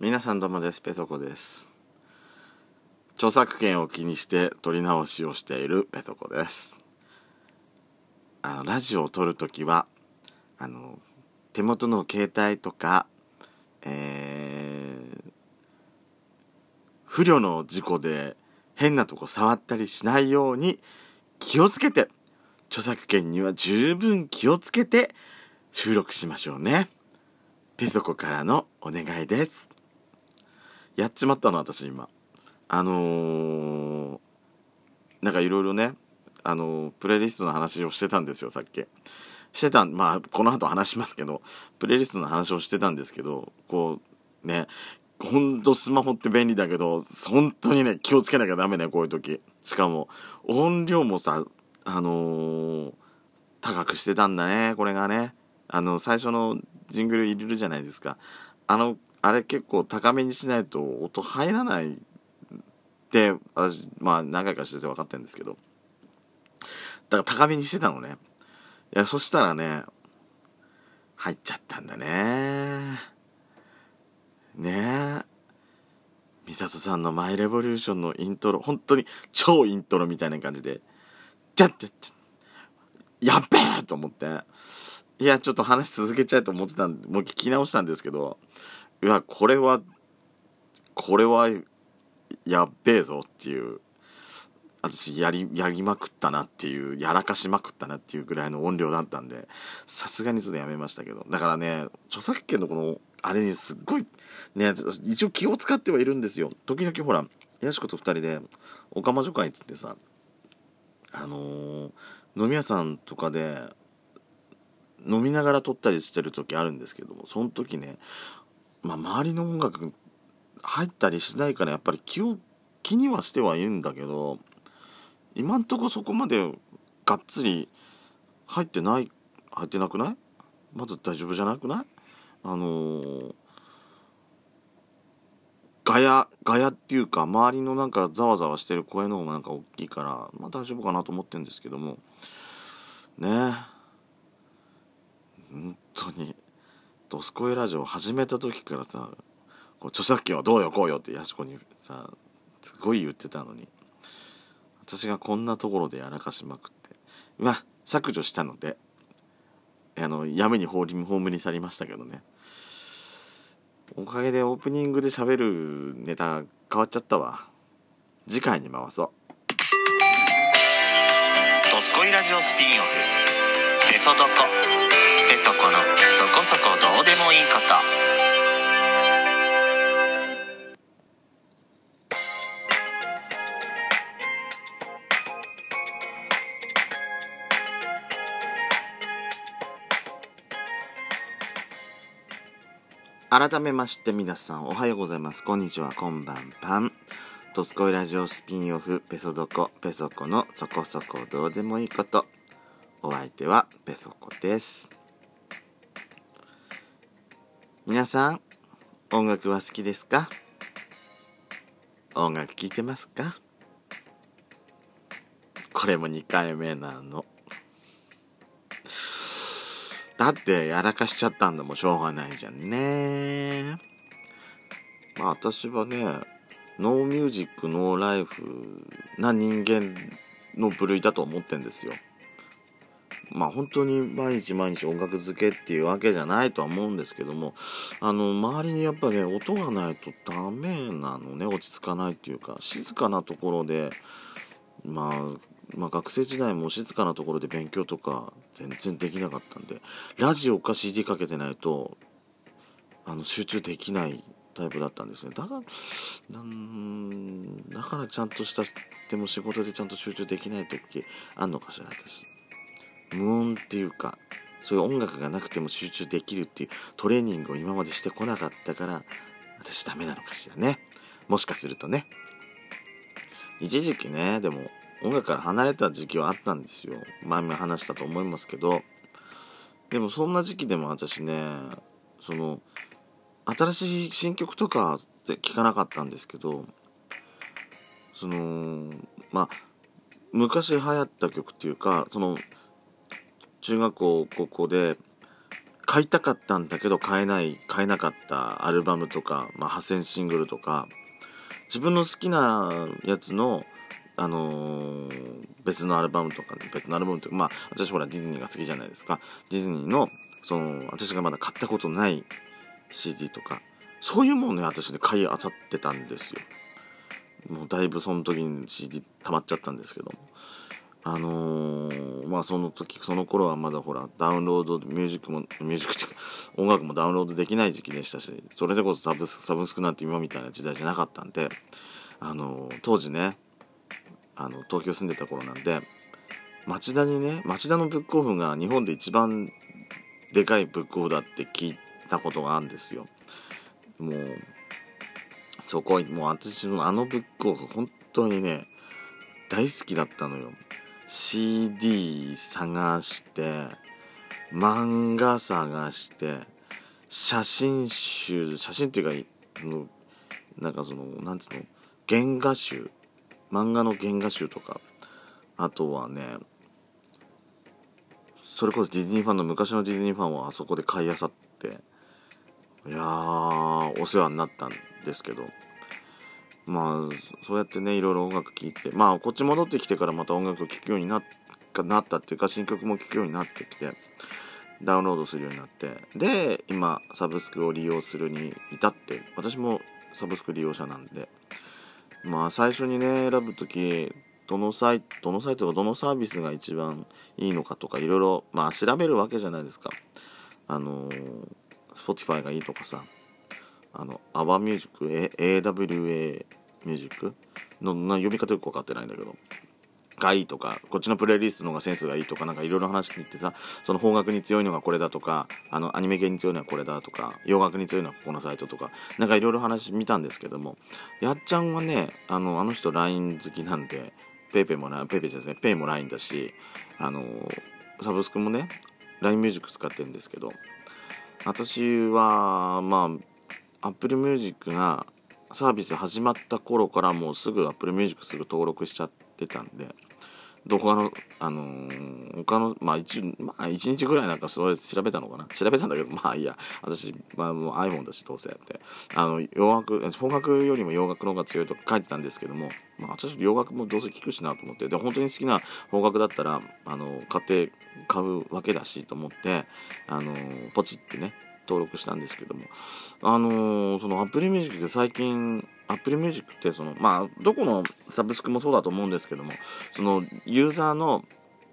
皆さんどうもですペソコです著作権を気にして撮り直しをしているペソコですあのラジオを撮るときはあの手元の携帯とかえー、不慮の事故で変なとこ触ったりしないように気をつけて著作権には十分気をつけて収録しましょうね。ペソコからのお願いです。やっちまったの私今。あのー、なんかいろいろね、あのー、プレイリストの話をしてたんですよ、さっき。してたまあ、この後話しますけど、プレイリストの話をしてたんですけど、こう、ね、ほんとスマホって便利だけど、本当にね、気をつけなきゃダメね、こういう時。しかも、音量もさ、あのー、高くしてたんだね、これがね。あの、最初のジングル入れるじゃないですか。あの、あれ結構高めにしないと音入らないって、私、まあ何回かしてて分かってるんですけど。だから高めにしてたのね。いや、そしたらね、入っちゃったんだね。ねえ。美里さんのマイレボリューションのイントロ、本当に超イントロみたいな感じで、ちゃっちゃっちゃやっべえと思って、いや、ちょっと話続けちゃいと思ってたんで、もう聞き直したんですけど、いや、これは、これは、やっべえぞっていう、私やり、やりまくったなっていう、やらかしまくったなっていうぐらいの音量だったんで、さすがにちょっとやめましたけど。だからね、著作権のこの、あれにすっごい、ね、一応気を使ってはいるんですよ。時々ほら、やしこと二人で、おかま女会っつってさ、あのー、飲み屋さんとかで、飲みながら撮ったりしてる時あるんですけどもその時ね、まあ、周りの音楽入ったりしないからやっぱり気を気にはしてはいるんだけど今んとこそこまでがっつり入ってない入ってなくない？まず大丈夫じゃなくない？あのー、ガヤガヤっていうか周りのなんかざわざわしてる声の方がなんか大きいからまあ大丈夫かなと思ってるんですけども。ね。え本当に「ドスコイラジオ」始めた時からさこう著作権はどうよこうよってやしこにさすごい言ってたのに私がこんなところでやらかしまくってまあ削除したのであのやめに葬り葬り去りましたけどね。おかげでオープニングで喋るネタ変わっちゃったわ。次回に回そう「ドスコイラジオスピンオフ」「ペソドコ」とこの。そこそこどうでもいいこと改めまして皆さんおはようございます。こんにちは、こんばんぱん。トスコイラジオスピンオフペソドコペソコのそこそこどうでもいいこと。お相手はペソコです。皆さん音楽は好きですか？音楽聴いてますか？これも2回目なの。だってやらかしちゃったんだもんしょうがないじゃんね。まあ私はねノーミュージックノーライフな人間の部類だと思ってんですよ。まあ本当に毎日毎日音楽漬けっていうわけじゃないとは思うんですけどもあの周りにやっぱね音がないとダメなのね落ち着かないっていうか静かなところでまあまあ、学生時代も静かなところで勉強とか全然できなかったんでラジオか CD かけてないとあの集中できないタイプだったんですね。だからんだからちゃんとしたでも仕事でちゃんと集中できない時あんのかしら私。無音っていうかそういう音楽がなくても集中できるっていうトレーニングを今までしてこなかったから私ダメなのかしらね。もしかするとね。一時期ねでも音楽から離れた時期はあったんですよ。前も話したと思いますけど。でもそんな時期でも私ねその新しい新曲とかって聞かなかったんですけどそのまあ昔流行った曲っていうかその中学校高校で買いたかったんだけど買えない買えなかったアルバムとか、まあ、派シングルとか自分の好きなやつのあのー、別のアルバムとか、ね別のアルバムとか、まあ、私ほらディズニーが好きじゃないですか。ディズニーの、その、私がまだ買ったことない CD とか、そういうものね、私ね、買いあさってたんですよ。もうだいぶその時に CD 溜まっちゃったんですけども。あのー、まあその時、その頃はまだほら、ダウンロード、ミュージックも、ミュージックっていうか、音楽もダウンロードできない時期でしたし、それでこそサブスサブスクなんて今みたいな時代じゃなかったんで、あのー、当時ね、あの東京住んでた頃なんで町田にね町田のブックオフが日本で一番でかいブックオフだって聞いたことがあるんですよ。もうそこもう私のあのブックオフ本当にね大好きだったのよ。CD 探して漫画探して写真集写真っていうかなんかそのなんつうの原画集。漫画の原画集とか。あとはねそれこそディズニーファンの昔のディズニーファンはあそこで買いあさっていやーお世話になったんですけど。まあそうやってねいろいろ音楽聴いてまあこっち戻ってきてからまた音楽を聴くようにななったっていうか新曲も聴くようになってきてダウンロードするようになってで今サブスクを利用するに至って私もサブスク利用者なんでまあ最初にね選ぶ時どのサイトどのサイトがどのサービスが一番いいのかとかいろいろまあ調べるわけじゃないですか。あの Spotify がいいとかさあの AWA AWA ミュージックのな呼び方よく分かってないんだけどがいいとかこっちのプレイリストの方がセンスがいいとかなんかいろいろ話聞いてさその方角に強いのがこれだとかあのアニメ系に強いのはこれだとか洋楽に強いのはここのサイトとかなんかいろいろ話見たんですけどもやっちゃんはねあのあの人 LINE 好きなんで PayPay もな PayPay じゃない Pay も LINE だしあのサブスクもね LINE ミュージック使ってるんですけど私はまあ Apple Music がサービス始まった頃からもうすぐ Apple Music すぐ登録しちゃってたんでどこの、あのー、他の、まあ一、まあ一日ぐらいなんかそれ調べたのかな？調べたんだけど、まあいいや、私、まあもう iPhone だしどうせやって、あの、洋楽、邦楽よりも洋楽の方が強いと書いてたんですけども、まあ私洋楽もどうせ聞くしなと思って、で、本当に好きな邦楽だったら、あの、買って買うわけだしと思って、あの、ポチってね、登録したんですけども。あのー、そのアプリミュージックで最近アプリミュージックってそのまあどこのサブスクもそうだと思うんですけどもそのユーザーの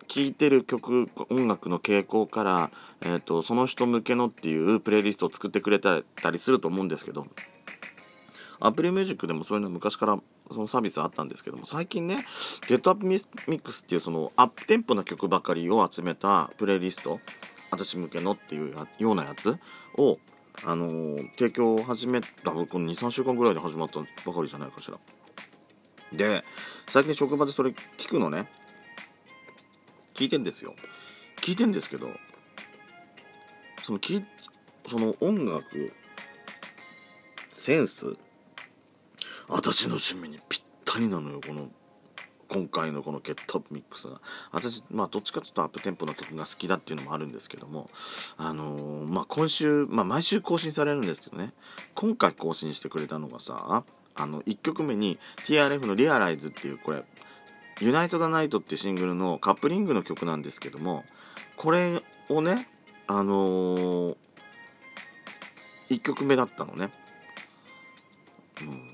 聴いてる曲音楽の傾向から、えーと、その人向けのっていうプレイリストを作ってくれたりすると思うんですけどアプリミュージックでもそういうの昔からそのサービスあったんですけども最近ね GetUp Mix っていうそのアップテンポな曲ばかりを集めたプレイリスト私向けのっていうようなやつ？を、あのー、提供を始めたこの23週間ぐらいで始まったばかりじゃないかしら。で最近職場でそれ聞くのね。聞いてんですよ。聞いてんですけどそのきその音楽センス私の趣味にぴったりなのよこの今回のこのゲットアップミックスが。私まあどっちかというとアップテンポの曲が好きだっていうのもあるんですけどもあのー、まあ今週まあ毎週更新されるんですけどね。今回更新してくれたのがさあの1曲目に TRF の「リアライズっていうこれ「ユナイト・ダ・ナイト」っていうシングルのカップリングの曲なんですけどもこれをねあのー、1曲目だったのね。うん。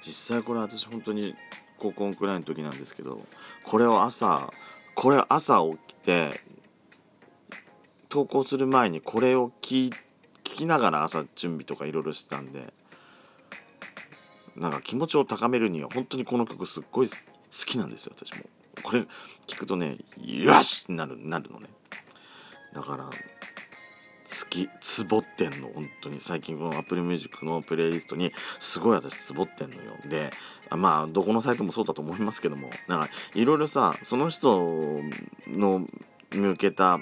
実際これ私本当に高校くらいの時なんですけどこれを朝これ朝起きて投稿する前にこれを聞きながら朝準備とかいろいろしてたんでなんか気持ちを高めるには本当にこの曲すっごい好きなんですよ私も。これ聞くとねよしってなるなるのね。だからきツボってんの。本当に。最近このアプリミュージックのプレイリストにすごい私ツボってんのよ。でまあどこのサイトもそうだと思いますけども。なんかいろいろさその人の向けた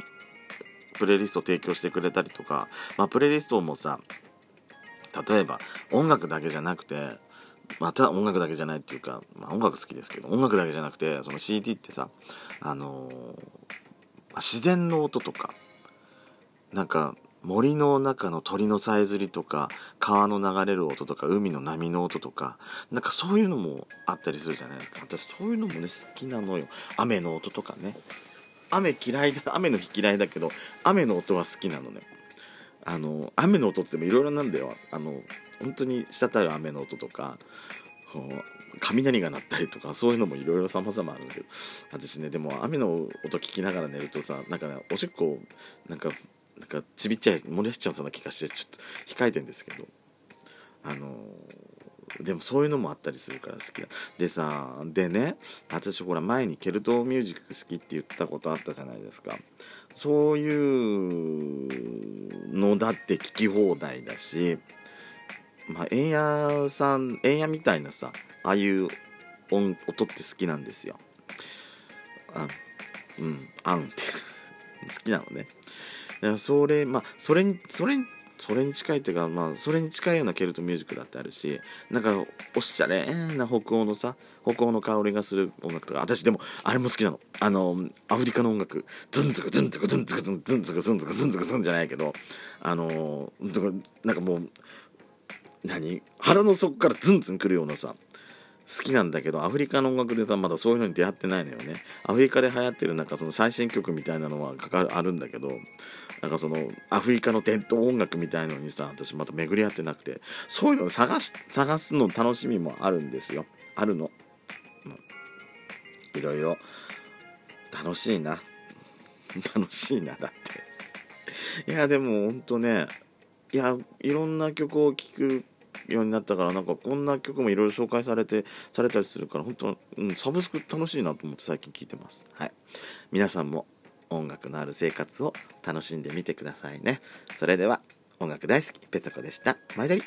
プレイリストを提供してくれたりとか、まあ、プレイリストもさ例えば音楽だけじゃなくてまた音楽だけじゃないっていうか、まあ、音楽好きですけど音楽だけじゃなくてその CD ってさあのー、自然の音とか。なんか森の中の鳥のさえずりとか川の流れる音とか海の波の音とかなんかそういうのもあったりするじゃないですか。私そういうのもね好きなのよ。雨の音とかね。雨嫌いだ 雨の日嫌いだけど雨の音は好きなのね。あの雨の音ってもいろいろなんだよ。あの本当に滴る雨の音とか雷が鳴ったりとかそういうのもいろいろ様々あるんだけど。私ねでも雨の音聞きながら寝るとさなんかねおしっこなんかなんかちびっちゃい漏れしちゃうそうな気がしてちょっと控えてんですけど。あのでもそういうのもあったりするから好きだ。でさでね私ほら前にケルトミュージック好きって言ったことあったじゃないですか。そういうのだって聞き放題だしまあ円屋さん円屋みたいなさああいう音音って好きなんですよ。あうんあんって。好きなのね。それまあそれにそれにそれに近いっていうかまあそれに近いようなケルトミュージックだってあるしなんかおしゃれな北欧のさ北欧の香りがする音楽とか私でもあれも好きなの。あのアフリカの音楽。ズンズクズンズクズンズクズンズンズクズンズクズンズクズンじゃないけどあのなんかもう何？腹の底からズンズンくるようなさ好きなんだけどアフリカの音楽でさまだそういうのに出会ってないのよね。アフリカで流行ってるなんかその最新曲みたいなのはかかるあるんだけどなんかそのアフリカの伝統音楽みたいのにさ私また巡り合ってなくてそういうの探し探すの楽しみもあるんですよ。あるの、いろいろ。楽しいな。楽しいなだって。いやでもほんとねいやいろんな曲を聴くようになったからなんかこんな曲もいろいろ紹介されてされたりするから本当、うん、サブスク楽しいなと思って最近聴いてます。はい。皆さんも音楽のある生活を楽しんでみてくださいね。それでは音楽大好きペソコでした。前田り